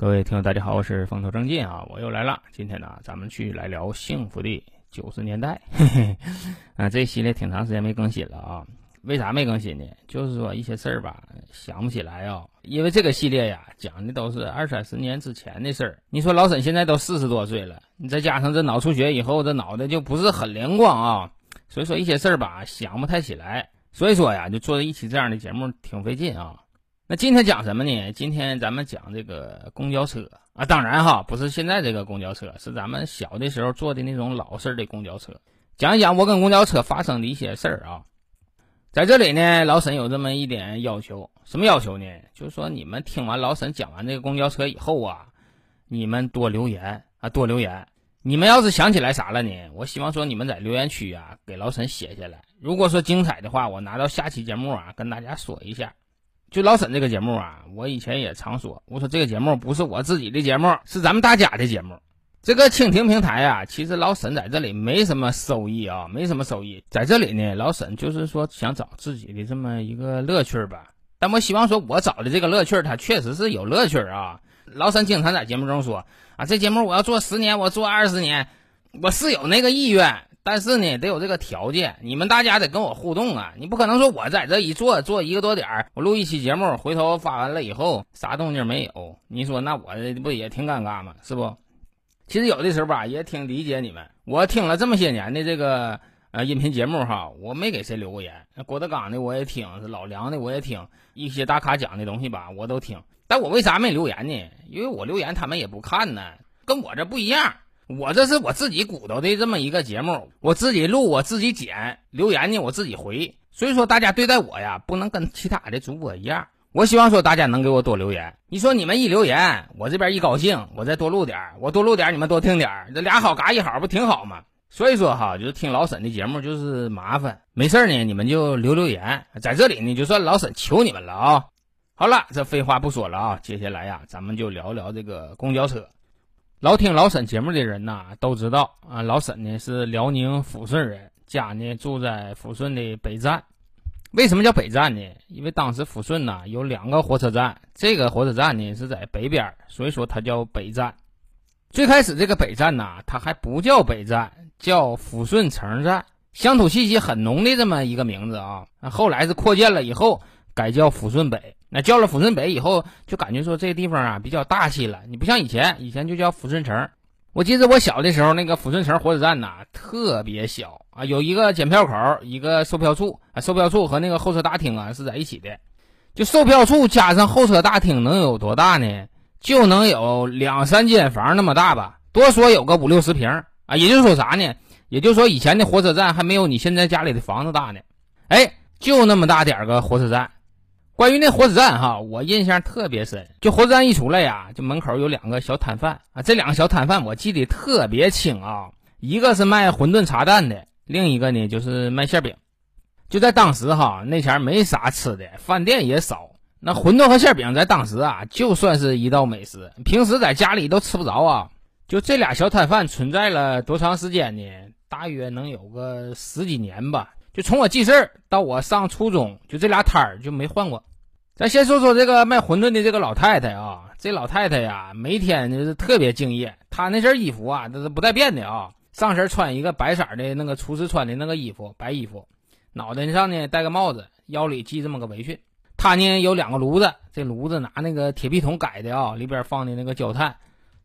各位听友，大家好，我是风头正劲啊，我又来了。今天呢，咱们去来聊幸福的九十年代。嘿嘿，啊，这系列挺长时间没更新了啊。为啥没更新呢？就是说一些事儿吧，想不起来啊。因为这个系列呀，讲的都是二三十年之前的事儿。你说老沈现在都四十多岁了，你再加上这脑出血以后，这脑袋就不是很灵光啊。所以说一些事儿吧，想不太起来。所以说呀，就做一期这样的节目挺费劲啊。那今天讲什么呢？今天咱们讲这个公交车啊，当然哈，不是现在这个公交车，是咱们小的时候坐的那种老式的公交车。讲一讲我跟公交车发生的一些事儿啊。在这里呢，老沈有这么一点要求，什么要求呢？就是说你们听完老沈讲完这个公交车以后啊，你们多留言啊，多留言。你们要是想起来啥了呢？我希望说你们在留言区啊给老沈写下来。如果说精彩的话，我拿到下期节目啊跟大家说一下。就老沈这个节目啊，我以前也常说，我说这个节目不是我自己的节目，是咱们大家的节目。这个蜻蜓平台啊，其实老沈在这里没什么收益啊，没什么收益。在这里呢，老沈就是说想找自己的这么一个乐趣吧。但我希望说，我找的这个乐趣，它确实是有乐趣啊。老沈经常在节目中说啊，这节目我要做十年，我做二十年，我是有那个意愿。但是呢，得有这个条件，你们大家得跟我互动啊！你不可能说我在这一坐坐一个多点儿，我录一期节目，回头发完了以后啥动静没有，你说那我不也挺尴尬吗？是不？其实有的时候吧，也挺理解你们。我听了这么些年的这个呃音频节目哈，我没给谁留过言。郭德纲的我也听，老梁的我也听，一些大咖讲的东西吧，我都听。但我为啥没留言呢？因为我留言他们也不看呢，跟我这不一样。我这是我自己鼓捣的这么一个节目，我自己录，我自己剪，留言呢我自己回，所以说大家对待我呀，不能跟其他的主播一样。我希望说大家能给我多留言。你说你们一留言，我这边一高兴，我再多录点我多录点你们多听点这俩好嘎一好，不挺好吗？所以说哈，就是听老沈的节目就是麻烦，没事呢，你们就留留言，在这里呢，就算老沈求你们了啊。好了，这废话不说了啊，接下来呀，咱们就聊聊这个公交车。老听老沈节目的人呐，都知道啊，老沈呢是辽宁抚顺人，家呢住在抚顺的北站。为什么叫北站呢？因为当时抚顺呐有两个火车站，这个火车站呢是在北边，所以说它叫北站。最开始这个北站呐，它还不叫北站，叫抚顺城站，乡土气息很浓的这么一个名字啊。后来是扩建了以后，改叫抚顺北。那叫了抚顺北以后，就感觉说这地方啊比较大气了。你不像以前，以前就叫抚顺城。我记得我小的时候，那个抚顺城火车站呐特别小啊，有一个检票口，一个售票处啊，售票处和那个候车大厅啊是在一起的。就售票处加上候车大厅能有多大呢？就能有两三间房那么大吧，多说有个五六十平啊。也就是说啥呢？也就是说以前的火车站还没有你现在家里的房子大呢。哎，就那么大点个火车站。关于那火车站哈，我印象特别深。就火车站一出来呀，就门口有两个小摊贩啊。这两个小摊贩我记得特别清啊，一个是卖馄饨茶蛋的，另一个呢就是卖馅饼。就在当时哈，那前没啥吃的，饭店也少。那馄饨和馅饼在当时啊，就算是一道美食，平时在家里都吃不着啊。就这俩小摊贩存在了多长时间呢？大约能有个十几年吧。就从我记事儿到我上初中，就这俩摊儿就没换过。咱先说说这个卖馄饨的这个老太太啊，这老太太呀，每天就是特别敬业。她那身衣服啊，都是不带变的啊，上身穿一个白色的那个厨师穿的那个衣服，白衣服，脑袋上呢戴个帽子，腰里系这么个围裙。她呢有两个炉子，这炉子拿那个铁皮桶改的啊，里边放的那个焦炭，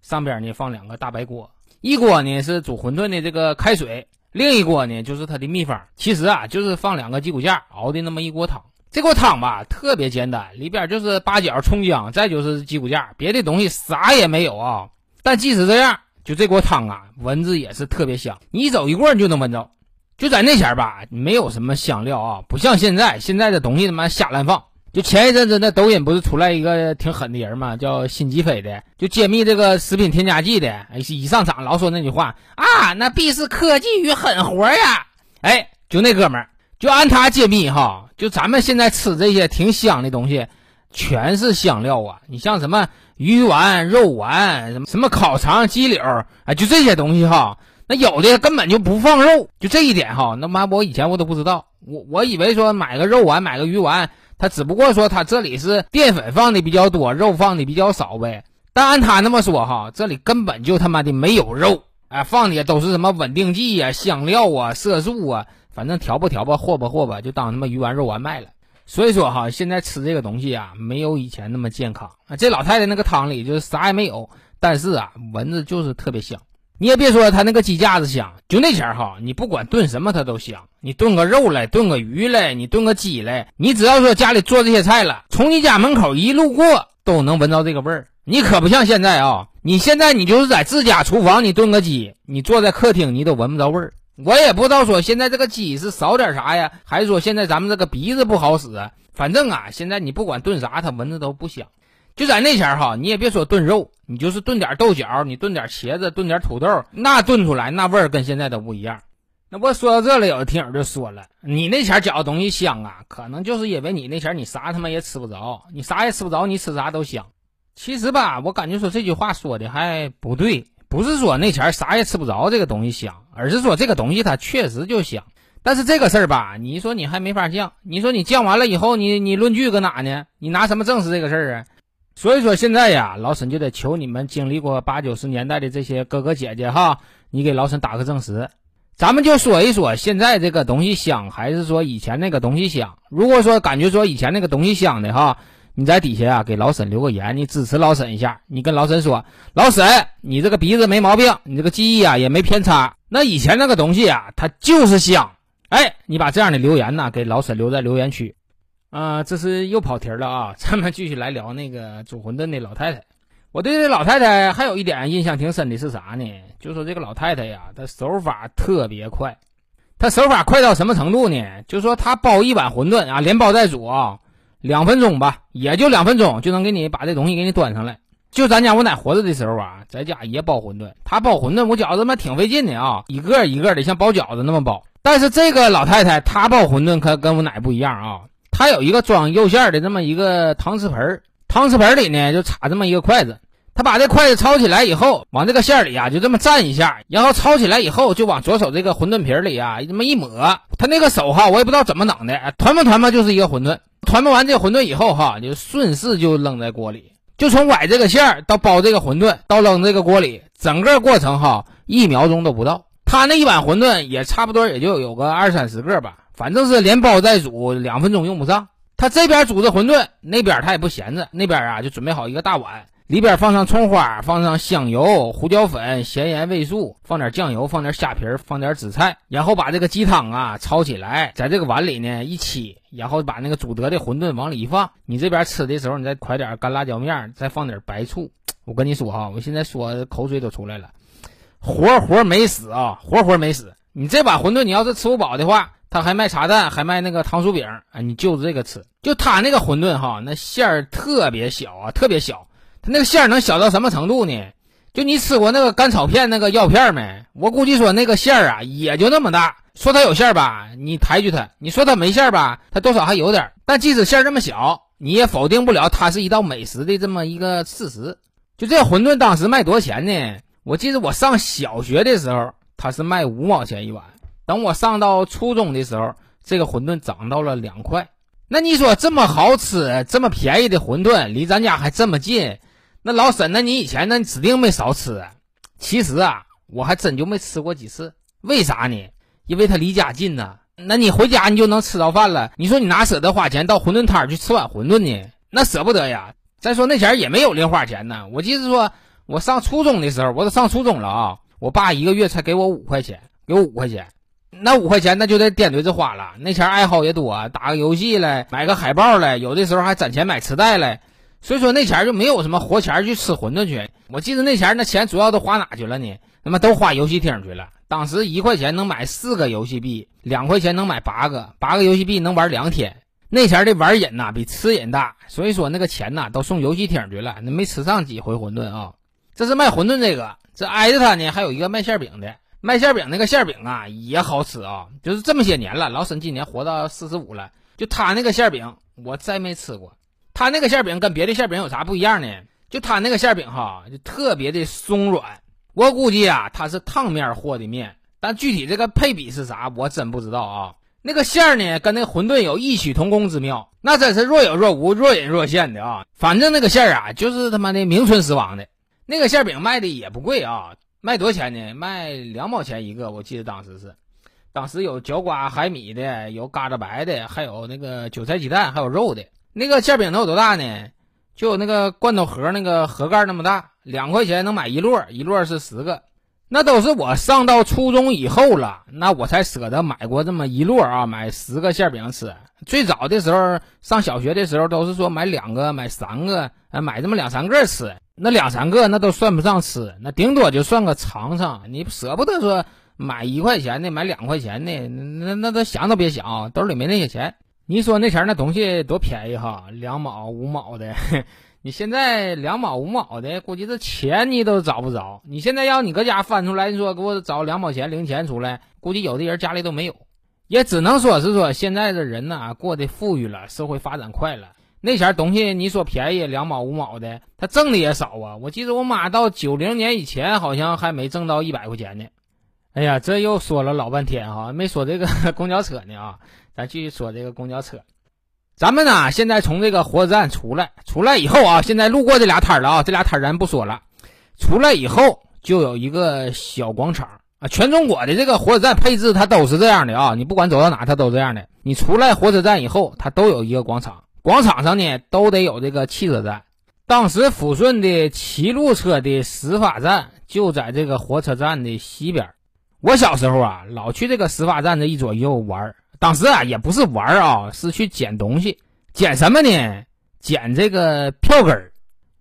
上边呢放两个大白锅，一锅呢是煮馄饨的这个开水。另一锅呢，就是它的秘方，其实啊，就是放两个鸡骨架熬的那么一锅汤。这锅汤吧，特别简单，里边就是八角、葱姜，再就是鸡骨架，别的东西啥也没有啊。但即使这样，就这锅汤啊，闻着也是特别香。你一走一棍就能闻着。就在那前吧，没有什么香料啊，不像现在，现在的东西他妈瞎乱放。就前一阵子那抖音不是出来一个挺狠的人嘛，叫辛吉飞的，就揭秘这个食品添加剂的。哎，一上场老说那句话啊，那必是科技与狠活呀！哎，就那哥们儿，就按他揭秘哈，就咱们现在吃这些挺香的东西，全是香料啊。你像什么鱼丸、肉丸，什么什么烤肠、鸡柳，哎，就这些东西哈，那有的根本就不放肉，就这一点哈，那妈我以前我都不知道，我我以为说买个肉丸，买个鱼丸。它只不过说它这里是淀粉放的比较多，肉放的比较少呗。但按他那么说哈，这里根本就他妈的没有肉，哎，放的都是什么稳定剂呀、香料啊、色素啊，反正调吧调吧、和吧和吧，就当他妈鱼丸肉丸卖了。所以说哈，现在吃这个东西啊，没有以前那么健康啊。这老太太那个汤里就是啥也没有，但是啊，闻着就是特别香。你也别说他那个鸡架子香，就那前儿哈，你不管炖什么它都香。你炖个肉来，炖个鱼来，你炖个鸡来，你只要说家里做这些菜了，从你家门口一路过都能闻到这个味儿。你可不像现在啊，你现在你就是在自家厨房你炖个鸡，你坐在客厅你都闻不着味儿。我也不知道说现在这个鸡是少点啥呀，还是说现在咱们这个鼻子不好使？反正啊，现在你不管炖啥，它闻着都不香。就在那前儿哈，你也别说炖肉，你就是炖点豆角，你炖点茄子，炖点土豆，那炖出来那味儿跟现在都不一样。那我说到这里，有的听友就说了，你那前儿嚼的东西香啊，可能就是因为你那前儿你啥他妈也吃不着，你啥也吃不着，你吃啥都香。其实吧，我感觉说这句话说的还不对，不是说那前儿啥也吃不着这个东西香，而是说这个东西它确实就香。但是这个事儿吧，你说你还没法降，你说你降完了以后，你你论据搁哪呢？你拿什么证实这个事儿啊？所以说现在呀，老沈就得求你们经历过八九十年代的这些哥哥姐姐哈，你给老沈打个证实。咱们就说一说现在这个东西香，还是说以前那个东西香？如果说感觉说以前那个东西香的哈，你在底下啊给老沈留个言，你支持老沈一下。你跟老沈说，老沈，你这个鼻子没毛病，你这个记忆啊也没偏差。那以前那个东西啊，它就是香。哎，你把这样的留言呢给老沈留在留言区。啊，这是又跑题了啊！咱们继续来聊那个煮馄饨的老太太。我对这老太太还有一点印象挺深的是啥呢？就说这个老太太呀，她手法特别快。她手法快到什么程度呢？就说她包一碗馄饨啊，连包带煮啊，两分钟吧，也就两分钟就能给你把这东西给你端上来。就咱家我奶活着的时候啊，在家也包馄饨。她包馄饨，我觉着妈挺费劲的啊，一个一个的像包饺子那么包。但是这个老太太她包馄饨可跟我奶不一样啊。她有一个装肉馅的这么一个搪瓷盆儿搪瓷盆里呢就插这么一个筷子，他把这筷子抄起来以后，往这个馅儿里啊就这么蘸一下，然后抄起来以后就往左手这个馄饨皮里啊这么一抹，他那个手哈我也不知道怎么整的，团吧团吧就是一个馄饨，团吧完这个馄饨以后哈就顺势就扔在锅里，就从崴这个馅儿到包这个馄饨到扔这个锅里，整个过程哈一秒钟都不到，他那一碗馄饨也差不多也就有个二三十个吧。反正是连包带煮，两分钟用不上。他这边煮着馄饨，那边他也不闲着，那边啊就准备好一个大碗，里边放上葱花，放上香油、胡椒粉、咸盐、味素，放点酱油，放点虾皮，放点紫菜，然后把这个鸡汤啊焯起来，在这个碗里呢一沏，然后把那个煮得的馄饨往里一放。你这边吃的时候，你再㧟点干辣椒面，再放点白醋。我跟你说哈，我现在说口水都出来了，活活没死啊，活活没死。你这碗馄饨，你要是吃不饱的话。他还卖茶蛋，还卖那个糖酥饼，啊，你就这个吃。就他那个馄饨哈，那馅儿特别小啊，特别小。他那个馅儿能小到什么程度呢？就你吃过那个干草片那个药片没？我估计说那个馅儿啊，也就那么大。说它有馅儿吧，你抬举它；你说它没馅儿吧，它多少还有点儿。但即使馅儿这么小，你也否定不了它是一道美食的这么一个事实。就这馄饨当时卖多少钱呢？我记得我上小学的时候，它是卖五毛钱一碗。等我上到初中的时候，这个馄饨涨到了两块。那你说这么好吃、这么便宜的馄饨，离咱家还这么近，那老沈，那你以前那指定没少吃。其实啊，我还真就没吃过几次。为啥呢？因为它离家近呐。那你回家你就能吃着饭了。你说你哪舍得花钱到馄饨摊去吃碗馄饨呢？那舍不得呀。再说那前也没有零花钱呢。我记得说，我上初中的时候，我都上初中了啊，我爸一个月才给我五块钱，给我五块钱。那五块钱那就得掂堆着花了。那钱爱好也多，打个游戏嘞，买个海报嘞，有的时候还攒钱买磁带嘞。所以说那钱就没有什么活钱去吃馄饨去。我记得那钱那钱主要都花哪去了呢？他妈都花游戏厅去了。当时一块钱能买四个游戏币，两块钱能买八个，八个游戏币能玩两天。那钱的玩瘾呐比吃瘾大，所以说那个钱呐都送游戏厅去了，那没吃上几回馄饨啊。这是卖馄饨这个，这挨着他呢还有一个卖馅饼的。卖馅饼那个馅饼啊也好吃啊，就是这么些年了，老沈今年活到四十五了，就他那个馅饼我再没吃过。他那个馅饼跟别的馅饼有啥不一样呢？就他那个馅饼哈，就特别的松软。我估计啊，他是烫面和的面，但具体这个配比是啥，我真不知道啊。那个馅儿呢，跟那个馄饨有异曲同工之妙，那真是若有若无、若隐若现的啊。反正那个馅儿啊，就是他妈的名存实亡的。那个馅饼卖的也不贵啊，卖多少钱呢？卖两毛钱一个，我记得当时是。当时有角瓜海米的，有嘎子白的，还有那个韭菜鸡蛋，还有肉的。那个馅饼能有多大呢？就有那个罐头盒那个盒盖那么大，两块钱能买一摞，一摞是十个。那都是我上到初中以后了，那我才舍得买过这么一摞啊，买十个馅饼吃。最早的时候上小学的时候，都是说买两个、买三个，呃，买这么两三个吃。那两三个那都算不上吃，那顶多就算个尝尝。你舍不得说。买一块钱的，买两块钱的，那那都想都别想，兜里没那些钱。你说那前那东西多便宜哈，两毛五毛的，你现在两毛五毛的，估计这钱你都找不着。你现在要你搁家翻出来，你说给我找两毛钱零钱出来，估计有的人家里都没有。也只能说是说现在的人呐，过得富裕了，社会发展快了。那前东西你说便宜两毛五毛的，他挣的也少啊。我记得我妈到九零年以前，好像还没挣到一百块钱呢。哎呀，这又说了老半天哈，没说这个 公交车呢啊！咱继续说这个公交车。咱们呢，现在从这个火车站出来，出来以后啊，现在路过这俩摊了啊，这俩摊咱不说了。出来以后就有一个小广场啊，全中国的这个火车站配置它都是这样的啊，你不管走到哪，它都这样的。你出来火车站以后，它都有一个广场，广场上呢都得有这个汽车站。当时抚顺的七路车的始发站就在这个火车站的西边。我小时候啊，老去这个始发站这一左右玩儿。当时啊，也不是玩儿啊，是去捡东西。捡什么呢？捡这个票根儿。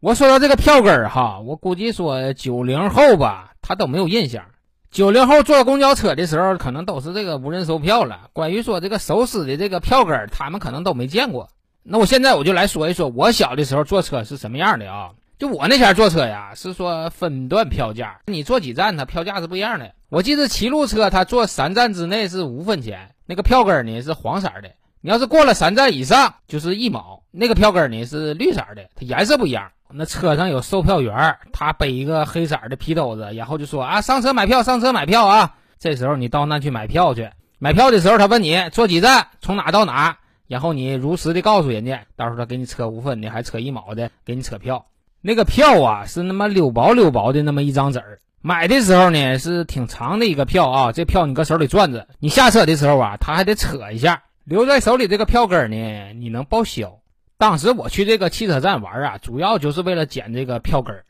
我说到这个票根儿哈，我估计说九零后吧，他都没有印象。九零后坐公交车的时候，可能都是这个无人售票了。关于说这个手撕的这个票根儿，他们可能都没见过。那我现在我就来说一说我小的时候坐车是什么样的啊？就我那前坐车呀，是说分段票价，你坐几站，它票价是不一样的。我记得骑路车，它坐三站之内是五分钱，那个票根呢是黄色的；你要是过了三站以上，就是一毛，那个票根呢是绿色的，它颜色不一样。那车上有售票员，他背一个黑色的皮兜子，然后就说啊，上车买票，上车买票啊。这时候你到那去买票去，买票的时候他问你坐几站，从哪到哪，然后你如实的告诉人家，到时候他给你扯五分的，还扯一毛的，给你扯票。那个票啊，是那么溜薄溜薄的那么一张纸儿。买的时候呢，是挺长的一个票啊。这票你搁手里攥着，你下车的时候啊，他还得扯一下，留在手里这个票根呢，你能报销。当时我去这个汽车站玩啊，主要就是为了捡这个票根儿。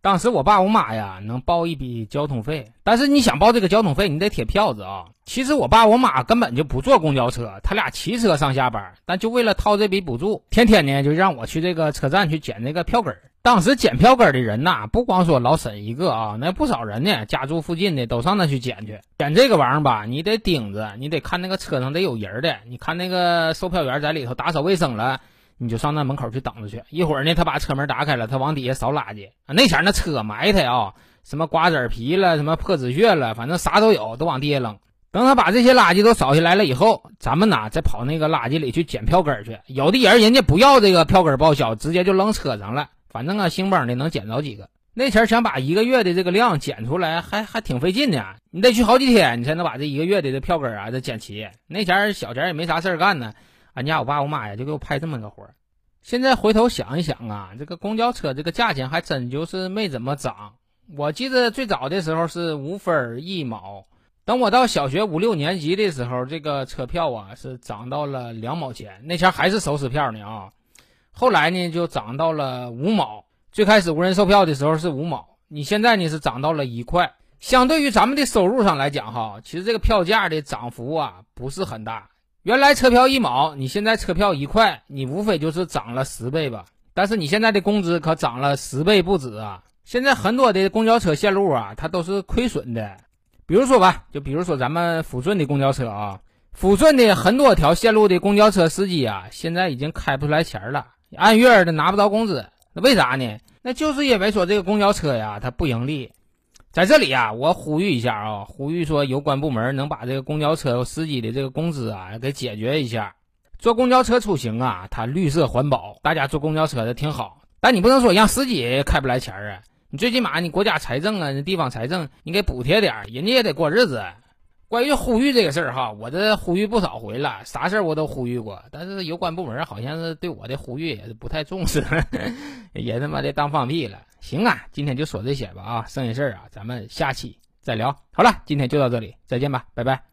当时我爸我妈呀，能报一笔交通费，但是你想报这个交通费，你得贴票子啊。其实我爸我妈根本就不坐公交车，他俩骑车上下班，但就为了掏这笔补助，天天呢就让我去这个车站去捡这个票根儿。当时捡票根的人呐，不光说老沈一个啊，那不少人呢，家住附近的都上那去捡去。捡这个玩意儿吧，你得盯着，你得看那个车上得有人的。你看那个售票员在里头打扫卫生了，你就上那门口去等着去。一会儿呢，他把车门打开了，他往底下扫垃圾。那前那车埋汰啊，什么瓜子皮了，什么破纸屑了，反正啥都有，都往地下扔。等他把这些垃圾都扫下来了以后，咱们呐再跑那个垃圾里去捡票根去。有的人人家不要这个票根报销，直接就扔车上了。反正啊，星邦的能捡着几个。那前想把一个月的这个量捡出来，还还挺费劲的。你得去好几天，你才能把这一个月的这票根啊，再捡齐。那前小钱也没啥事儿干呢，俺家我爸我妈呀就给我派这么个活儿。现在回头想一想啊，这个公交车这个价钱还真就是没怎么涨。我记得最早的时候是五分一毛，等我到小学五六年级的时候，这个车票啊是涨到了两毛钱。那前还是手撕票呢啊。后来呢，就涨到了五毛。最开始无人售票的时候是五毛，你现在呢是涨到了一块。相对于咱们的收入上来讲，哈，其实这个票价的涨幅啊不是很大。原来车票一毛，你现在车票一块，你无非就是涨了十倍吧。但是你现在的工资可涨了十倍不止啊！现在很多的公交车线路啊，它都是亏损的。比如说吧，就比如说咱们抚顺的公交车啊，抚顺的很多条线路的公交车司机啊，现在已经开不出来钱了。按月的拿不到工资，那为啥呢？那就是因为说这个公交车呀，它不盈利。在这里啊，我呼吁一下啊，呼吁说有关部门能把这个公交车司机的这个工资啊给解决一下。坐公交车出行啊，它绿色环保，大家坐公交车的挺好。但你不能说让司机开不来钱啊，你最起码你国家财政啊，地方财政你给补贴点，人家也得过日子。关于呼吁这个事儿哈，我这呼吁不少回了，啥事儿我都呼吁过，但是有关部门好像是对我的呼吁也是不太重视，也他妈的当放屁了。行啊，今天就说这些吧啊，剩下事儿啊，咱们下期再聊。好了，今天就到这里，再见吧，拜拜。